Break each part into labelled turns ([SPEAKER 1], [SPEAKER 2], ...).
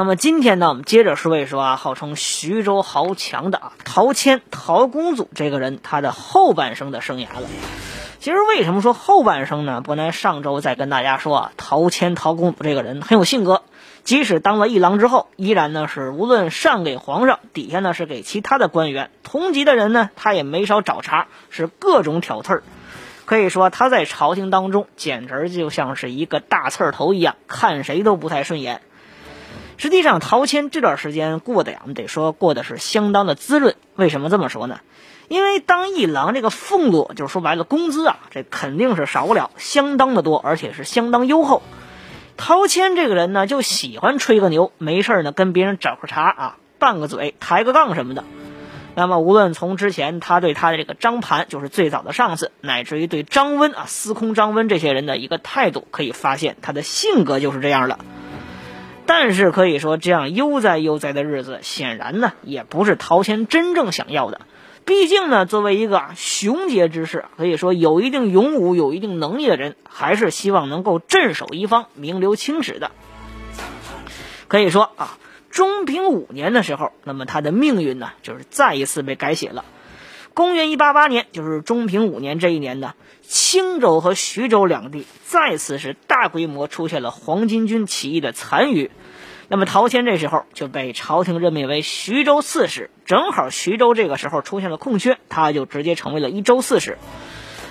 [SPEAKER 1] 那么今天呢，我们接着说一说啊，号称徐州豪强的啊陶谦陶公祖这个人他的后半生的生涯了。其实为什么说后半生呢？伯南上周在跟大家说啊，陶谦陶公祖这个人很有性格，即使当了一郎之后，依然呢是无论上给皇上，底下呢是给其他的官员，同级的人呢他也没少找茬，是各种挑刺儿。可以说他在朝廷当中简直就像是一个大刺头一样，看谁都不太顺眼。实际上，陶谦这段时间过得呀，我们得说过的是相当的滋润。为什么这么说呢？因为当一郎这个俸禄，就是说白了工资啊，这肯定是少不了，相当的多，而且是相当优厚。陶谦这个人呢，就喜欢吹个牛，没事呢跟别人找个茬啊，拌个嘴，抬个杠什么的。那么，无论从之前他对他的这个张盘，就是最早的上司，乃至于对张温啊、司空张温这些人的一个态度，可以发现他的性格就是这样的。但是可以说，这样悠哉悠哉的日子，显然呢也不是陶谦真正想要的。毕竟呢，作为一个雄杰之士，可以说有一定勇武、有一定能力的人，还是希望能够镇守一方、名留青史的。可以说啊，中平五年的时候，那么他的命运呢，就是再一次被改写了。公元一八八年，就是中平五年这一年呢，青州和徐州两地再次是大规模出现了黄巾军起义的残余。那么陶谦这时候就被朝廷任命为徐州刺史，正好徐州这个时候出现了空缺，他就直接成为了一州刺史。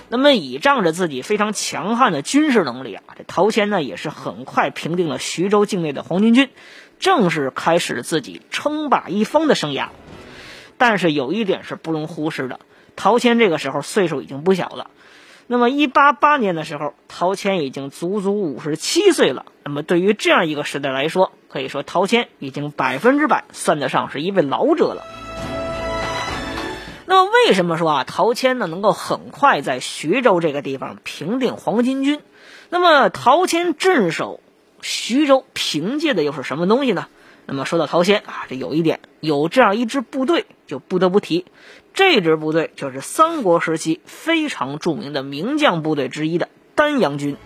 [SPEAKER 1] 那么倚仗着自己非常强悍的军事能力啊，这陶谦呢也是很快平定了徐州境内的黄巾军，正式开始了自己称霸一方的生涯。但是有一点是不容忽视的，陶谦这个时候岁数已经不小了。那么一八八年的时候，陶谦已经足足五十七岁了。那么对于这样一个时代来说，可以说陶谦已经百分之百算得上是一位老者了。那么为什么说啊，陶谦呢能够很快在徐州这个地方平定黄巾军？那么陶谦镇守徐州，凭借的又是什么东西呢？那么说到陶谦啊，这有一点，有这样一支部队，就不得不提，这支部队就是三国时期非常著名的名将部队之一的丹阳军。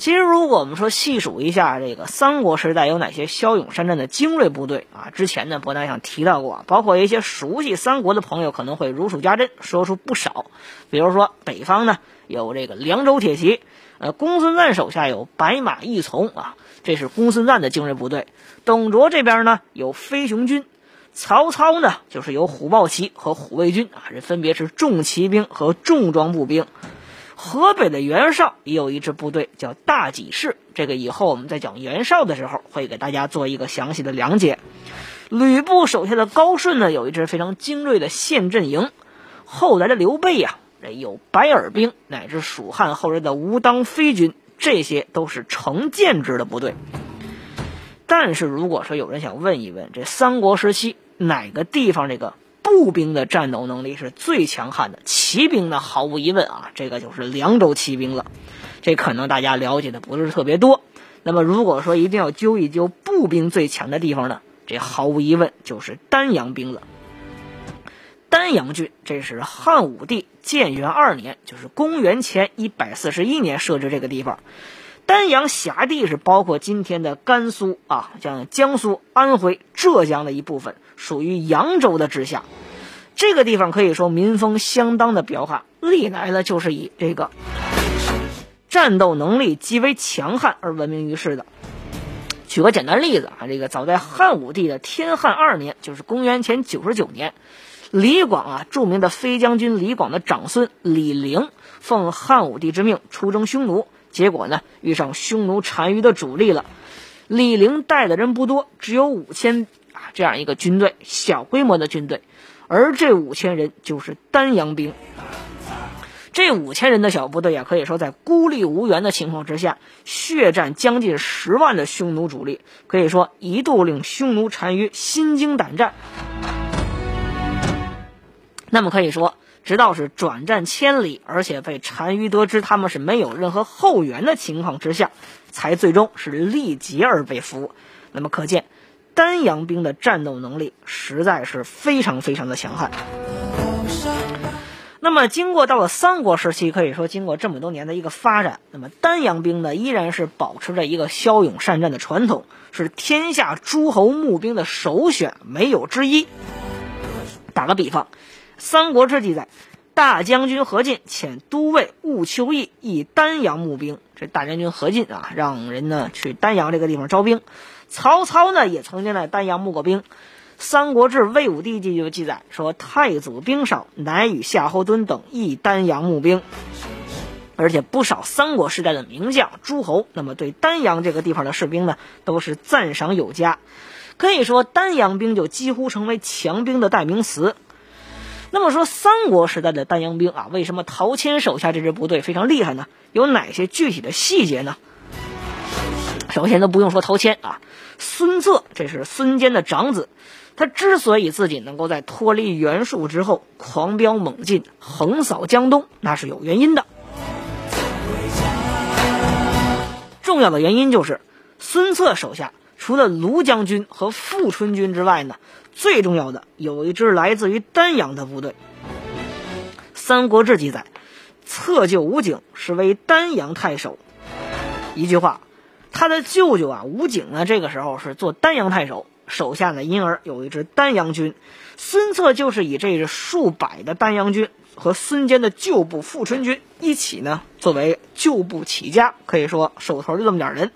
[SPEAKER 1] 其实，如果我们说细数一下这个三国时代有哪些骁勇善战的精锐部队啊，之前呢，伯南想提到过，包括一些熟悉三国的朋友可能会如数家珍，说出不少。比如说北方呢有这个凉州铁骑，呃，公孙瓒手下有白马义从啊，这是公孙瓒的精锐部队。董卓这边呢有飞熊军，曹操呢就是有虎豹骑和虎卫军啊，这分别是重骑兵和重装步兵。河北的袁绍也有一支部队叫大济士，这个以后我们在讲袁绍的时候会给大家做一个详细的讲解。吕布手下的高顺呢有一支非常精锐的陷阵营。后来的刘备呀，有白耳兵乃至蜀汉后来的吴当飞军，这些都是成建制的部队。但是如果说有人想问一问，这三国时期哪个地方这个步兵的战斗能力是最强悍的？骑兵呢？毫无疑问啊，这个就是凉州骑兵了。这可能大家了解的不是特别多。那么如果说一定要揪一揪步兵最强的地方呢？这毫无疑问就是丹阳兵了。丹阳郡，这是汉武帝建元二年，就是公元前一百四十一年设置这个地方。丹阳辖地是包括今天的甘肃啊，像江苏、安徽、浙江的一部分，属于扬州的治下。这个地方可以说民风相当的彪悍，历来呢就是以这个战斗能力极为强悍而闻名于世的。举个简单例子啊，这个早在汉武帝的天汉二年，就是公元前九十九年，李广啊，著名的飞将军李广的长孙李陵，奉汉武帝之命出征匈奴。结果呢，遇上匈奴单于的主力了。李陵带的人不多，只有五千啊，这样一个军队，小规模的军队。而这五千人就是丹阳兵。这五千人的小部队啊，可以说在孤立无援的情况之下，血战将近十万的匈奴主力，可以说一度令匈奴单于心惊胆战。那么可以说，直到是转战千里，而且被单于得知他们是没有任何后援的情况之下，才最终是力竭而被俘。那么可见，丹阳兵的战斗能力实在是非常非常的强悍。那么，经过到了三国时期，可以说经过这么多年的一个发展，那么丹阳兵呢依然是保持着一个骁勇善战的传统，是天下诸侯募兵的首选，没有之一。打个比方，《三国志》记载，大将军何进遣都尉务丘义以丹阳募兵。这大将军何进啊，让人呢去丹阳这个地方招兵。曹操呢也曾经在丹阳募过兵。《三国志·魏武帝纪》就记载说：“太祖兵少，乃与夏侯惇等亦丹阳募兵。”而且不少三国时代的名将、诸侯，那么对丹阳这个地方的士兵呢，都是赞赏有加。可以说，丹阳兵就几乎成为强兵的代名词。那么说，三国时代的丹阳兵啊，为什么陶谦手下这支部队非常厉害呢？有哪些具体的细节呢？首先都不用说陶谦啊，孙策这是孙坚的长子。他之所以自己能够在脱离袁术之后狂飙猛进、横扫江东，那是有原因的。重要的原因就是，孙策手下除了卢将军和富春军之外呢，最重要的有一支来自于丹阳的部队。《三国志》记载，策就吴景是为丹阳太守。一句话，他的舅舅啊吴景呢，这个时候是做丹阳太守。手下呢，因而有一支丹阳军，孙策就是以这支数百的丹阳军和孙坚的旧部富春军一起呢，作为旧部起家，可以说手头就这么点人。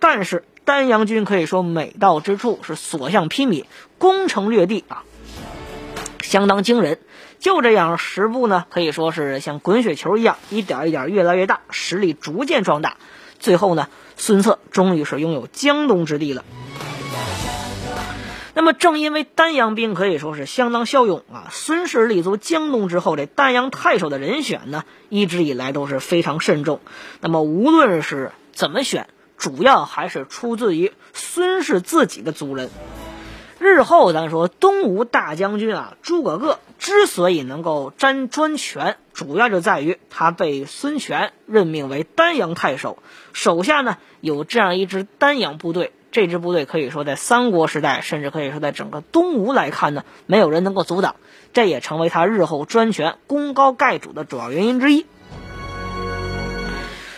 [SPEAKER 1] 但是丹阳军可以说每到之处是所向披靡，攻城略地啊，相当惊人。就这样，十步呢可以说是像滚雪球一样，一点一点越来越大，实力逐渐壮大。最后呢，孙策终于是拥有江东之地了。那么，正因为丹阳兵可以说是相当骁勇啊，孙氏立足江东之后，这丹阳太守的人选呢，一直以来都是非常慎重。那么，无论是怎么选，主要还是出自于孙氏自己的族人。日后咱说东吴大将军啊，诸葛恪之所以能够沾专权，主要就在于他被孙权任命为丹阳太守，手下呢有这样一支丹阳部队。这支部队可以说在三国时代，甚至可以说在整个东吴来看呢，没有人能够阻挡，这也成为他日后专权、功高盖主的主要原因之一。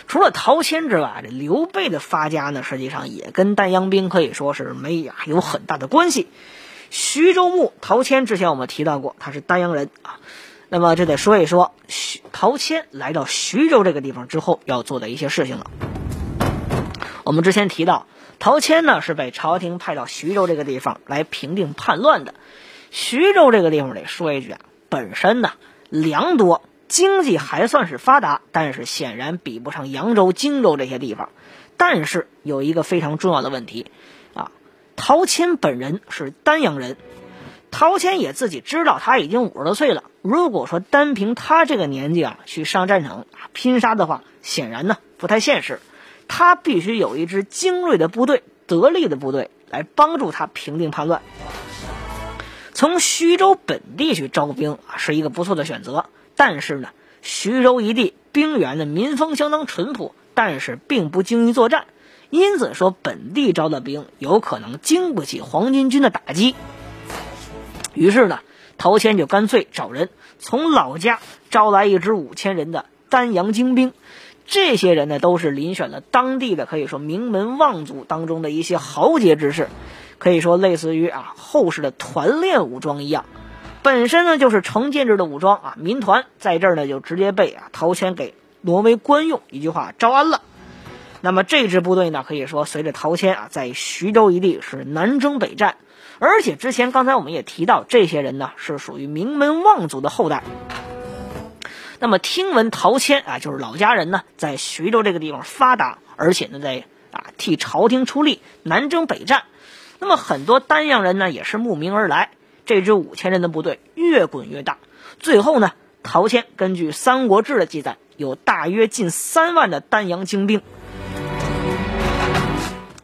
[SPEAKER 1] 除了陶谦之外，这刘备的发家呢，实际上也跟丹阳兵可以说是没呀有很大的关系。徐州牧陶谦之前我们提到过，他是丹阳人啊。那么这得说一说徐陶谦来到徐州这个地方之后要做的一些事情了。我们之前提到。陶谦呢是被朝廷派到徐州这个地方来平定叛乱的。徐州这个地方得说一句啊，本身呢粮多，经济还算是发达，但是显然比不上扬州、荆州这些地方。但是有一个非常重要的问题啊，陶谦本人是丹阳人，陶谦也自己知道他已经五十多岁了。如果说单凭他这个年纪啊去上战场拼杀的话，显然呢不太现实。他必须有一支精锐的部队、得力的部队来帮助他平定叛乱。从徐州本地去招兵啊，是一个不错的选择。但是呢，徐州一地兵源的民风相当淳朴，但是并不精于作战，因此说本地招的兵有可能经不起黄巾军的打击。于是呢，陶谦就干脆找人从老家招来一支五千人的丹阳精兵。这些人呢，都是遴选了当地的可以说名门望族当中的一些豪杰之士，可以说类似于啊后世的团练武装一样，本身呢就是成建制的武装啊民团，在这儿呢就直接被啊陶谦给挪为官用，一句话招安了。那么这支部队呢，可以说随着陶谦啊在徐州一地是南征北战，而且之前刚才我们也提到，这些人呢是属于名门望族的后代。那么听闻陶谦啊，就是老家人呢，在徐州这个地方发达，而且呢，在啊替朝廷出力，南征北战。那么很多丹阳人呢，也是慕名而来。这支五千人的部队越滚越大，最后呢，陶谦根据《三国志》的记载，有大约近三万的丹阳精兵。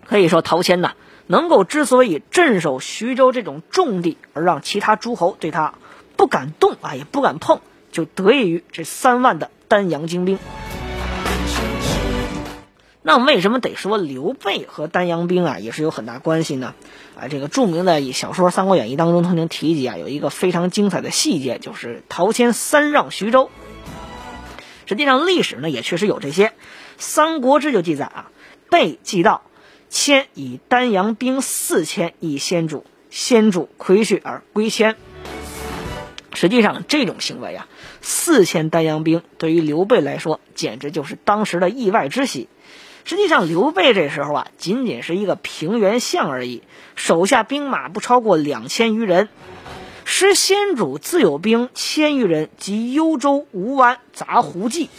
[SPEAKER 1] 可以说，陶谦呢，能够之所以镇守徐州这种重地，而让其他诸侯对他不敢动啊，也不敢碰，就得益于这三万的丹阳精兵。那为什么得说刘备和丹阳兵啊，也是有很大关系呢？啊，这个著名的小说《三国演义》当中曾经提及啊，有一个非常精彩的细节，就是陶谦三让徐州。实际上历史呢也确实有这些，《三国志》就记载啊，备既到，谦以丹阳兵四千以先主，先主亏血而归谦。实际上这种行为啊，四千丹阳兵对于刘备来说，简直就是当时的意外之喜。实际上，刘备这时候啊，仅仅是一个平原相而已，手下兵马不超过两千余人。失先主自有兵千余人及幽州吴湾杂胡骑。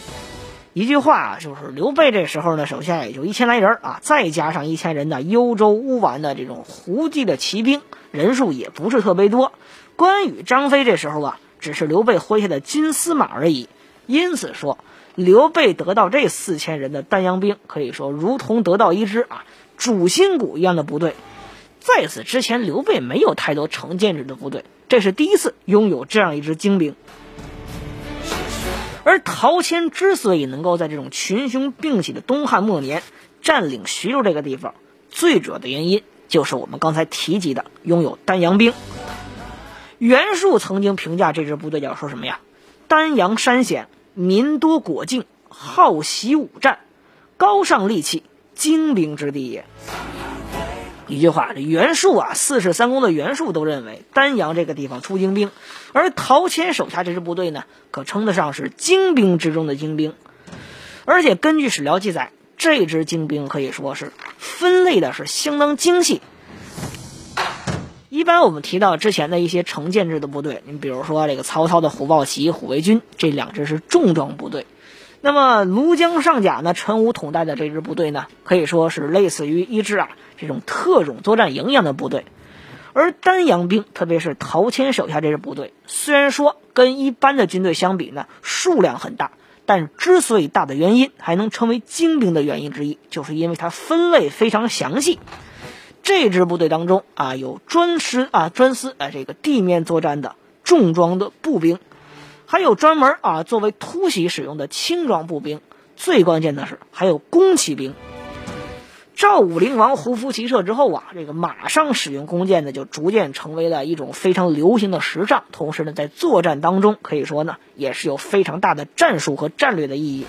[SPEAKER 1] 一句话啊，就是刘备这时候呢，手下也就一千来人啊，再加上一千人的幽州乌丸的这种胡骑的骑兵，人数也不是特别多。关羽、张飞这时候啊，只是刘备麾下的金丝马而已。因此说。刘备得到这四千人的丹阳兵，可以说如同得到一支啊主心骨一样的部队。在此之前，刘备没有太多成建制的部队，这是第一次拥有这样一支精兵。而陶谦之所以能够在这种群雄并起的东汉末年占领徐州这个地方，最主要的原因就是我们刚才提及的拥有丹阳兵。袁术曾经评价这支部队叫说什么呀？丹阳山险。民多果境，好习武战，高尚利器，精兵之地也。一句话，这袁术啊，四世三公的袁术都认为丹阳这个地方出精兵，而陶谦手下这支部队呢，可称得上是精兵之中的精兵。而且根据史料记载，这支精兵可以说是分类的是相当精细。一般我们提到之前的一些成建制的部队，你比如说这个曹操的虎豹骑、虎卫军，这两支是重装部队。那么庐江上甲呢，陈武统带的这支部队呢，可以说是类似于一支啊这种特种作战营一样的部队。而丹阳兵，特别是陶谦手下这支部队，虽然说跟一般的军队相比呢，数量很大，但之所以大的原因，还能称为精兵的原因之一，就是因为它分类非常详细。这支部队当中啊，有专师啊专司啊这个地面作战的重装的步兵，还有专门啊作为突袭使用的轻装步兵。最关键的是还有弓骑兵。赵武灵王胡服骑射之后啊，这个马上使用弓箭呢，就逐渐成为了一种非常流行的时尚。同时呢，在作战当中，可以说呢，也是有非常大的战术和战略的意义。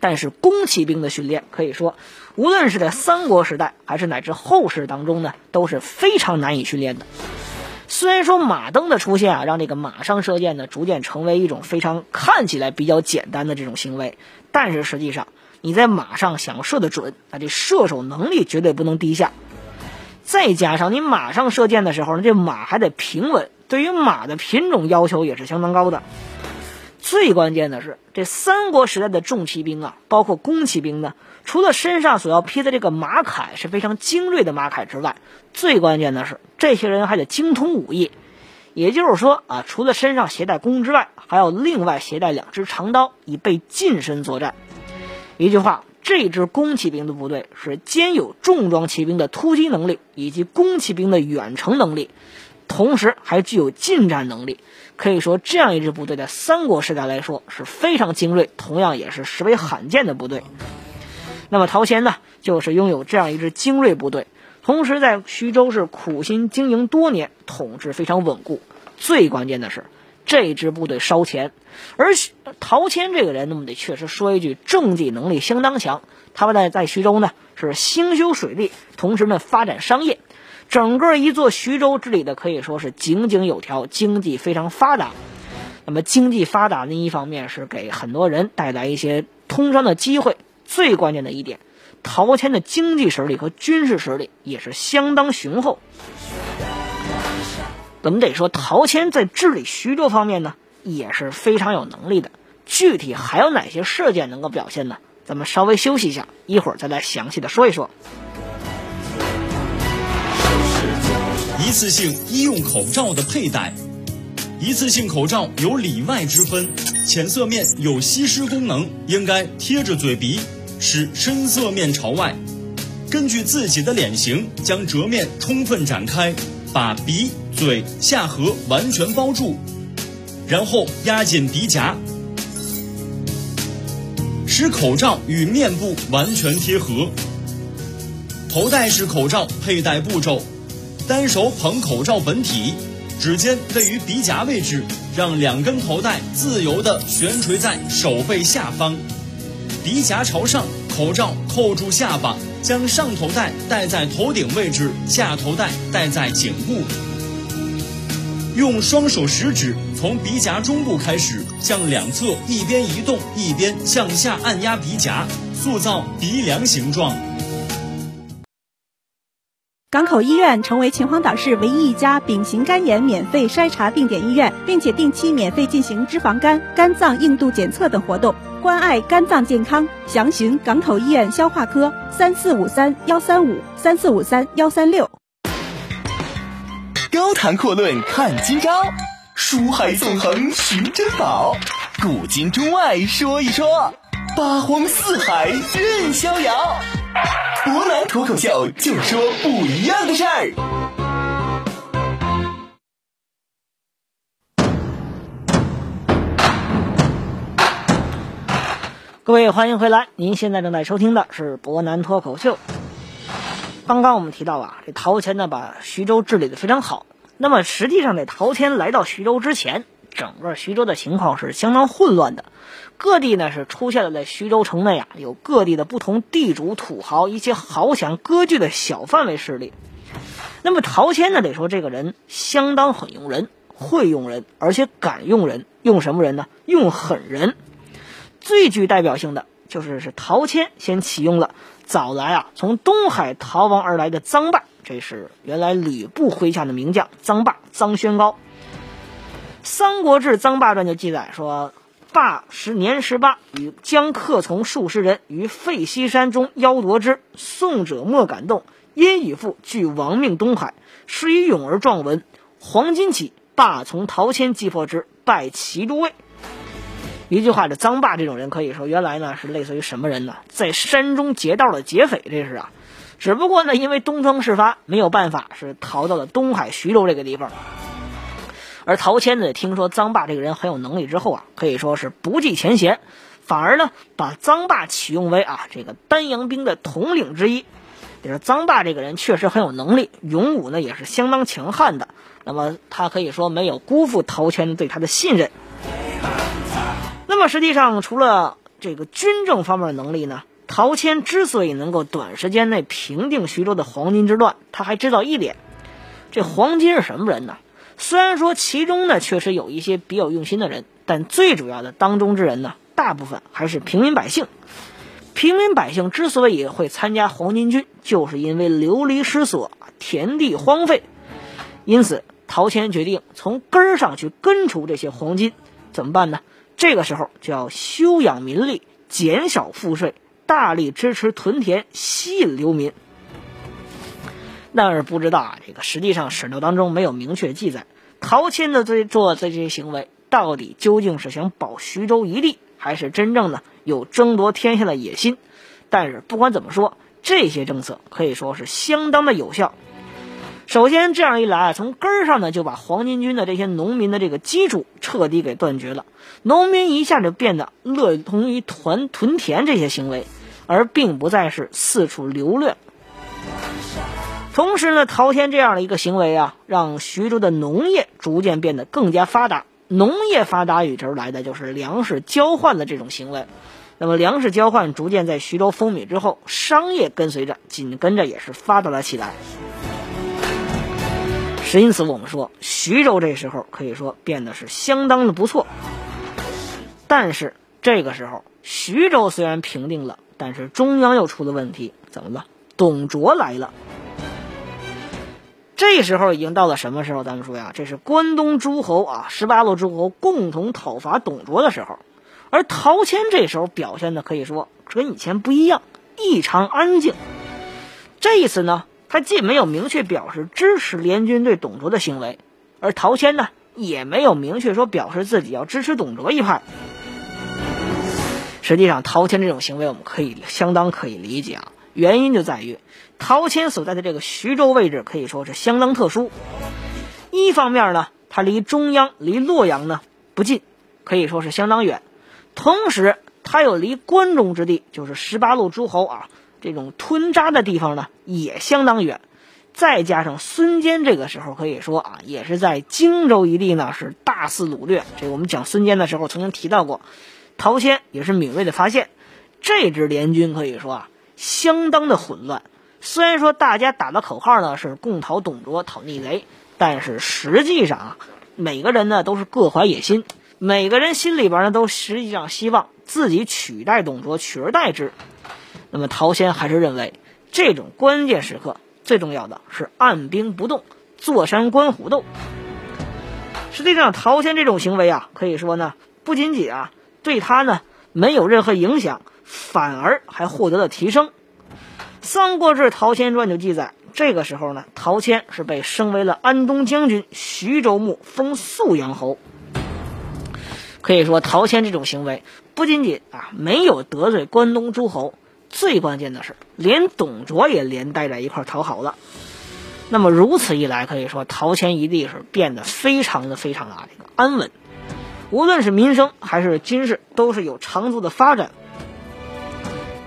[SPEAKER 1] 但是弓骑兵的训练，可以说，无论是在三国时代，还是乃至后世当中呢，都是非常难以训练的。虽然说马镫的出现啊，让这个马上射箭呢，逐渐成为一种非常看起来比较简单的这种行为，但是实际上，你在马上想要射得准，那这射手能力绝对不能低下。再加上你马上射箭的时候呢，这马还得平稳，对于马的品种要求也是相当高的。最关键的是，这三国时代的重骑兵啊，包括弓骑兵呢，除了身上所要披的这个马铠是非常精锐的马铠之外，最关键的是，这些人还得精通武艺。也就是说啊，除了身上携带弓之外，还要另外携带两支长刀，以备近身作战。一句话，这支弓骑兵的部队是兼有重装骑兵的突击能力，以及弓骑兵的远程能力，同时还具有近战能力。可以说，这样一支部队在三国时代来说是非常精锐，同样也是十分罕见的部队。那么陶谦呢，就是拥有这样一支精锐部队，同时在徐州是苦心经营多年，统治非常稳固。最关键的是，这支部队烧钱，而陶谦这个人，那么得确实说一句，政绩能力相当强。他们在在徐州呢，是兴修水利，同时呢发展商业。整个一座徐州治理的可以说是井井有条，经济非常发达。那么经济发达另一方面是给很多人带来一些通商的机会。最关键的一点，陶谦的经济实力和军事实力也是相当雄厚。咱们得说，陶谦在治理徐州方面呢，也是非常有能力的。具体还有哪些事件能够表现呢？咱们稍微休息一下，一会儿再来详细的说一说。
[SPEAKER 2] 一次性医用口罩的佩戴，一次性口罩有里外之分，浅色面有吸湿功能，应该贴着嘴鼻，使深色面朝外。根据自己的脸型，将折面充分展开，把鼻、嘴、下颌完全包住，然后压紧鼻夹，使口罩与面部完全贴合。头戴式口罩佩戴步骤：单手捧口罩本体，指尖位于鼻夹位置，让两根头带自由地悬垂在手背下方，鼻夹朝上，口罩扣住下巴，将上头带戴在头顶位置，下头带戴在颈部。用双手食指从鼻夹中部开始，向两侧一边移动一边向下按压鼻夹，塑造鼻梁形状。
[SPEAKER 3] 港口医院成为秦皇岛市唯一一家丙型肝炎免费筛查定点医院，并且定期免费进行脂肪肝、肝脏硬度检测等活动，关爱肝脏健康。详询港口医院消化科三四五三幺三五三四五三幺三六。
[SPEAKER 4] 高谈阔论看今朝，书海纵横寻珍宝，古今中外说一说，八荒四海任逍遥。博南脱口秀就说不一样的事儿。
[SPEAKER 1] 各位欢迎回来，您现在正在收听的是博南脱口秀。刚刚我们提到啊，这陶谦呢把徐州治理的非常好。那么实际上，这陶谦来到徐州之前，整个徐州的情况是相当混乱的。各地呢是出现了在徐州城内啊，有各地的不同地主、土豪一些豪强割据的小范围势力。那么陶谦呢，得说这个人相当狠用人，会用人，而且敢用人。用什么人呢？用狠人。最具代表性的就是是陶谦先启用了早来啊从东海逃亡而来的臧霸，这是原来吕布麾下的名将臧霸臧宣高。《三国志·臧霸传》就记载说。霸时年十八，与将客从数十人于废西山中邀夺之，宋者莫敢动。因以父惧亡命东海，是以勇而壮文。黄巾起，霸从陶谦击破之，拜齐都尉。一句话，这臧霸这种人可以说原来呢是类似于什么人呢？在山中劫道的劫匪，这是啊。只不过呢，因为东窗事发，没有办法，是逃到了东海徐州这个地方。而陶谦呢，听说臧霸这个人很有能力之后啊，可以说是不计前嫌，反而呢把臧霸启用为啊这个丹阳兵的统领之一。就是臧霸这个人确实很有能力，勇武呢也是相当强悍的。那么他可以说没有辜负陶谦对他的信任。那么实际上，除了这个军政方面的能力呢，陶谦之所以能够短时间内平定徐州的黄巾之乱，他还知道一点：这黄巾是什么人呢？虽然说其中呢确实有一些别有用心的人，但最主要的当中之人呢，大部分还是平民百姓。平民百姓之所以会参加黄巾军，就是因为流离失所，田地荒废。因此，陶谦决定从根儿上去根除这些黄巾。怎么办呢？这个时候就要休养民力，减少赋税，大力支持屯田，吸引流民。但是不知道啊，这个实际上史料当中没有明确记载，陶谦的这做这些行为到底究竟是想保徐州一地，还是真正的有争夺天下的野心？但是不管怎么说，这些政策可以说是相当的有效。首先，这样一来，从根儿上呢就把黄巾军的这些农民的这个基础彻底给断绝了，农民一下就变得乐同于屯屯田这些行为，而并不再是四处流乱。同时呢，陶谦这样的一个行为啊，让徐州的农业逐渐变得更加发达。农业发达与之而来的就是粮食交换的这种行为。那么，粮食交换逐渐在徐州风靡之后，商业跟随着，紧跟着也是发达了起来。是因此，我们说徐州这时候可以说变得是相当的不错。但是这个时候，徐州虽然平定了，但是中央又出了问题，怎么了？董卓来了。这时候已经到了什么时候？咱们说呀，这是关东诸侯啊，十八路诸侯共同讨伐董卓的时候。而陶谦这时候表现的可以说跟以前不一样，异常安静。这一次呢，他既没有明确表示支持联军对董卓的行为，而陶谦呢也没有明确说表示自己要支持董卓一派。实际上，陶谦这种行为我们可以相当可以理解啊。原因就在于，陶谦所在的这个徐州位置可以说是相当特殊。一方面呢，它离中央、离洛阳呢不近，可以说是相当远；同时，它又离关中之地，就是十八路诸侯啊这种吞扎的地方呢，也相当远。再加上孙坚这个时候可以说啊，也是在荆州一地呢是大肆掳掠。这我们讲孙坚的时候曾经提到过，陶谦也是敏锐的发现，这支联军可以说啊相当的混乱。虽然说大家打的口号呢是共讨董卓、讨逆贼，但是实际上啊，每个人呢都是各怀野心，每个人心里边呢都实际上希望自己取代董卓，取而代之。那么陶谦还是认为，这种关键时刻最重要的是按兵不动，坐山观虎斗。实际上，陶谦这种行为啊，可以说呢，不仅仅啊对他呢没有任何影响，反而还获得了提升。《三国志·陶谦传》就记载，这个时候呢，陶谦是被升为了安东将军、徐州牧，封宿阳侯。可以说，陶谦这种行为不仅仅啊没有得罪关东诸侯，最关键的是连董卓也连带在一块讨好了。那么如此一来，可以说陶谦一地是变得非常的非常的这个安稳，无论是民生还是军事，都是有长足的发展。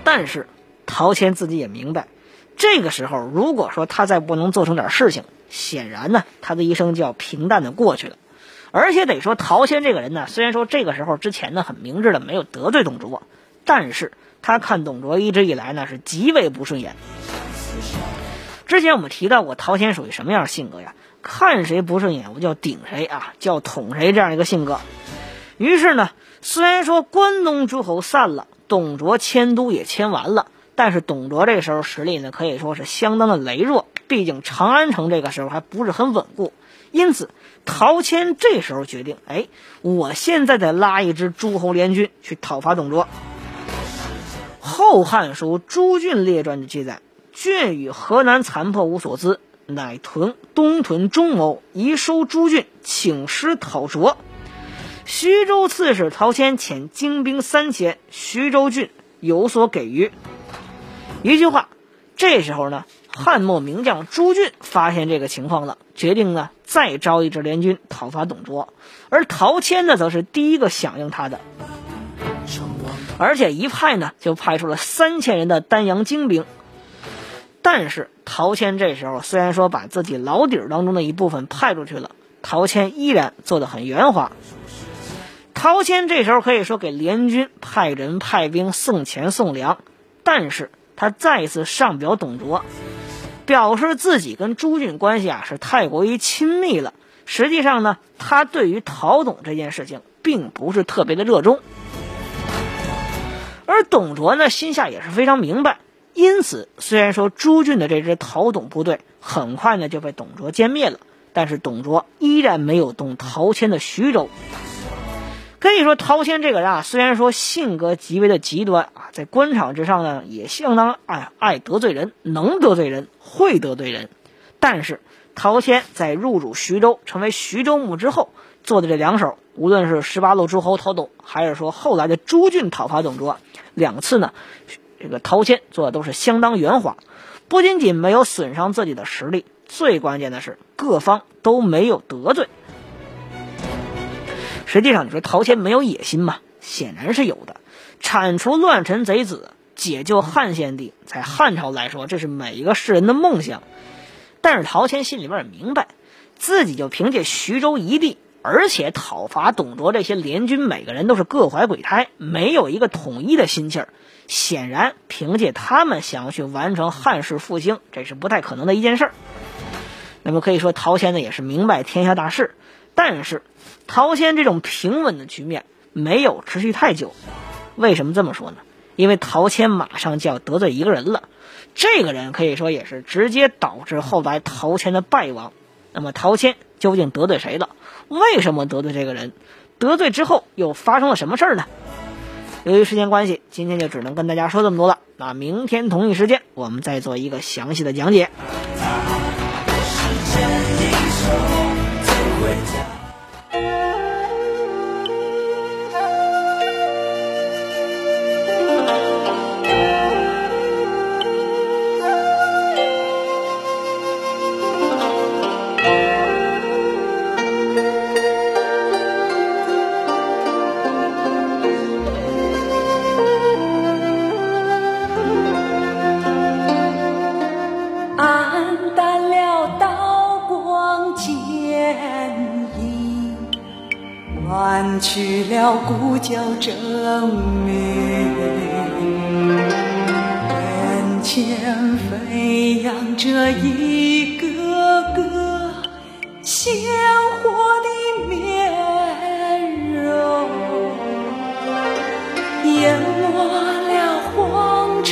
[SPEAKER 1] 但是。陶谦自己也明白，这个时候如果说他再不能做成点事情，显然呢，他的一生就要平淡的过去了。而且得说，陶谦这个人呢，虽然说这个时候之前呢很明智的没有得罪董卓，但是他看董卓一直以来呢是极为不顺眼。之前我们提到过，陶谦属于什么样的性格呀？看谁不顺眼，我就顶谁啊，叫捅谁这样一个性格。于是呢，虽然说关东诸侯散了，董卓迁都也迁完了。但是董卓这时候实力呢，可以说是相当的羸弱。毕竟长安城这个时候还不是很稳固，因此陶谦这时候决定：哎，我现在得拉一支诸侯联军去讨伐董卓。《后汉书·朱俊列传》的记载：“郡与河南残破无所资，乃屯东屯中牟，移收诸郡，请师讨卓。徐州刺史陶谦遣精兵三千，徐州郡有所给予。”一句话，这时候呢，汉末名将朱俊发现这个情况了，决定呢再招一支联军讨伐董卓，而陶谦呢则是第一个响应他的，而且一派呢就派出了三千人的丹阳精兵。但是陶谦这时候虽然说把自己老底儿当中的一部分派出去了，陶谦依然做得很圆滑。陶谦这时候可以说给联军派人派兵送钱送粮，但是。他再一次上表董卓，表示自己跟朱俊关系啊是太过于亲密了。实际上呢，他对于讨董这件事情并不是特别的热衷。而董卓呢，心下也是非常明白。因此，虽然说朱俊的这支讨董部队很快呢就被董卓歼灭了，但是董卓依然没有动陶谦的徐州。可以说，陶谦这个人啊，虽然说性格极为的极端啊，在官场之上呢，也相当爱爱得罪人，能得罪人，会得罪人。但是，陶谦在入主徐州，成为徐州牧之后，做的这两手，无论是十八路诸侯讨董，还是说后来的朱俊讨伐董卓，两次呢，这个陶谦做的都是相当圆滑，不仅仅没有损伤自己的实力，最关键的是各方都没有得罪。实际上，你说陶谦没有野心嘛？显然是有的。铲除乱臣贼子，解救汉献帝，在汉朝来说，这是每一个士人的梦想。但是陶谦心里边也明白，自己就凭借徐州一地，而且讨伐董卓这些联军，每个人都是各怀鬼胎，没有一个统一的心气儿。显然，凭借他们想要去完成汉室复兴，这是不太可能的一件事儿。那么可以说，陶谦呢也是明白天下大势，但是。陶谦这种平稳的局面没有持续太久，为什么这么说呢？因为陶谦马上就要得罪一个人了，这个人可以说也是直接导致后来陶谦的败亡。那么陶谦究竟得罪谁了？为什么得罪这个人？得罪之后又发生了什么事儿呢？由于时间关系，今天就只能跟大家说这么多了。那明天同一时间，我们再做一个详细的讲解。
[SPEAKER 5] 一个个鲜活的面容，淹没了黄尘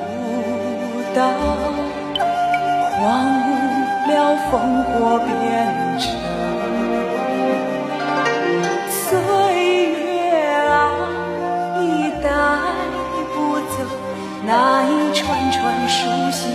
[SPEAKER 5] 古道，荒芜了烽火边城。那一串串熟悉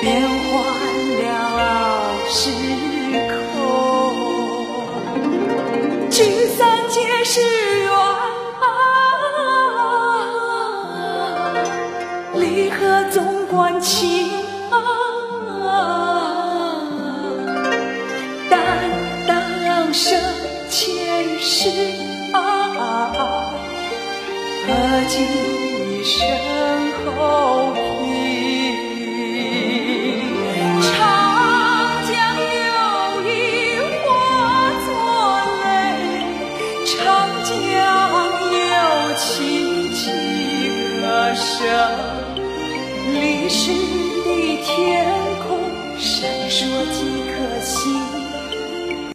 [SPEAKER 5] 变换了时空。聚散皆是缘，离合总关情。担当生前世，何计身后历史的天空闪烁。